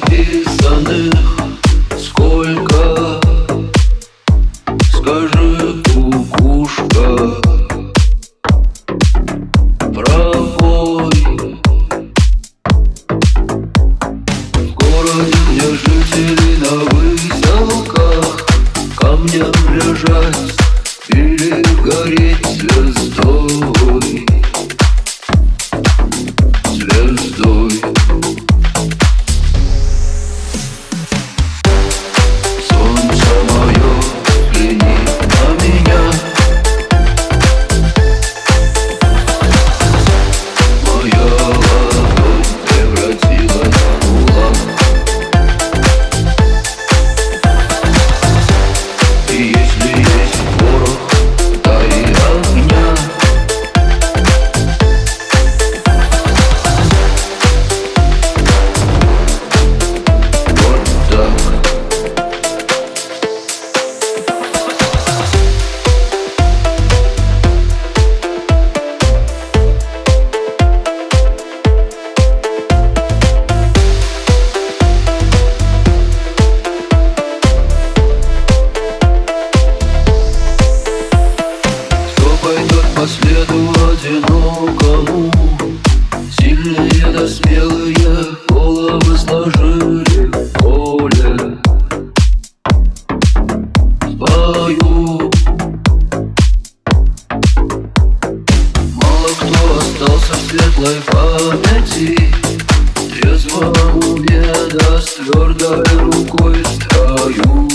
записанных Сколько, скажи, кукушка. Пробой. В городе, где жители на выселках Камням лежать или гореть Звездой следу одинокому. Сильные да смелые головы сложили в поле. В бою Мало кто остался в светлой памяти. Трезвом уме да с твердой рукой строю